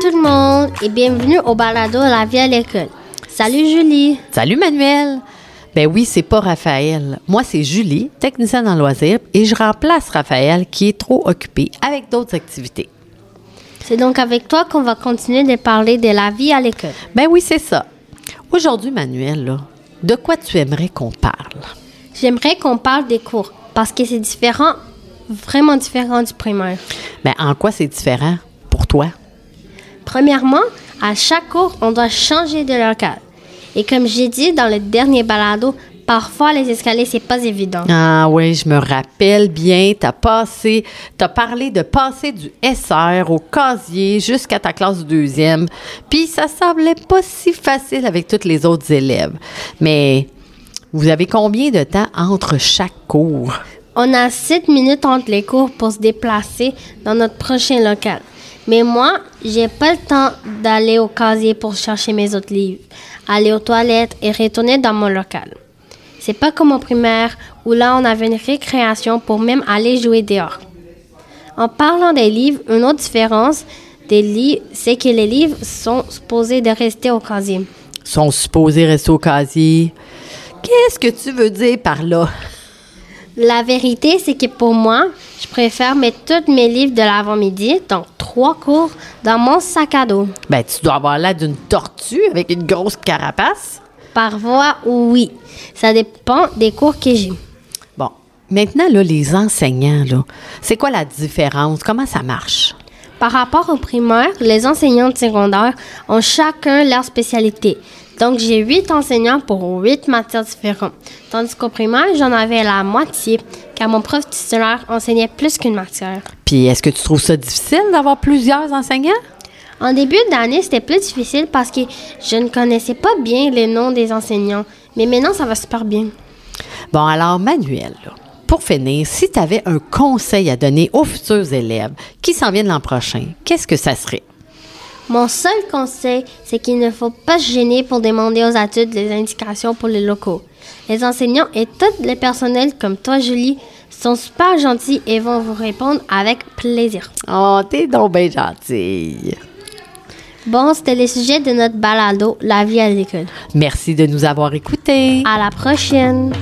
tout le monde et bienvenue au balado La vie à l'école. Salut Julie. Salut Manuel. Ben oui, c'est pas Raphaël. Moi, c'est Julie, technicienne en loisirs, et je remplace Raphaël qui est trop occupé avec d'autres activités. C'est donc avec toi qu'on va continuer de parler de la vie à l'école. Ben oui, c'est ça. Aujourd'hui, Manuel, là, de quoi tu aimerais qu'on parle? J'aimerais qu'on parle des cours parce que c'est différent, vraiment différent du primaire. Ben en quoi c'est différent pour toi? Premièrement, à chaque cours, on doit changer de local. Et comme j'ai dit dans le dernier balado, parfois les escaliers, c'est pas évident. Ah oui, je me rappelle bien, t'as passé, t'as parlé de passer du SR au casier jusqu'à ta classe deuxième, puis ça semblait pas si facile avec tous les autres élèves. Mais vous avez combien de temps entre chaque cours? On a sept minutes entre les cours pour se déplacer dans notre prochain local. Mais moi, j'ai pas le temps d'aller au casier pour chercher mes autres livres, aller aux toilettes et retourner dans mon local. C'est pas comme au primaire où là on avait une récréation pour même aller jouer dehors. En parlant des livres, une autre différence des livres, c'est que les livres sont supposés de rester au casier. Sont supposés rester au casier. Qu'est-ce que tu veux dire par là? La vérité, c'est que pour moi, je préfère mettre tous mes livres de l'avant-midi, donc trois cours, dans mon sac à dos. Ben, tu dois avoir l'air d'une tortue avec une grosse carapace. Parfois, oui. Ça dépend des cours que j'ai. Bon, maintenant, là, les enseignants, là, c'est quoi la différence? Comment ça marche? Par rapport au primaire, les enseignants de secondaire ont chacun leur spécialité. Donc, j'ai huit enseignants pour huit matières différentes. Tandis qu'au primaire, j'en avais la moitié, car mon prof titulaire enseignait plus qu'une matière. Puis, est-ce que tu trouves ça difficile d'avoir plusieurs enseignants? En début d'année, c'était plus difficile parce que je ne connaissais pas bien les noms des enseignants. Mais maintenant, ça va super bien. Bon, alors, Manuel, là, pour finir, si tu avais un conseil à donner aux futurs élèves qui s'en viennent l'an prochain, qu'est-ce que ça serait? Mon seul conseil, c'est qu'il ne faut pas se gêner pour demander aux adultes des indications pour les locaux. Les enseignants et tout le personnel comme toi, Julie, sont super gentils et vont vous répondre avec plaisir. Oh, t'es donc bien gentille. Bon, c'était le sujet de notre balado, La vie à l'école. Merci de nous avoir écoutés. À la prochaine!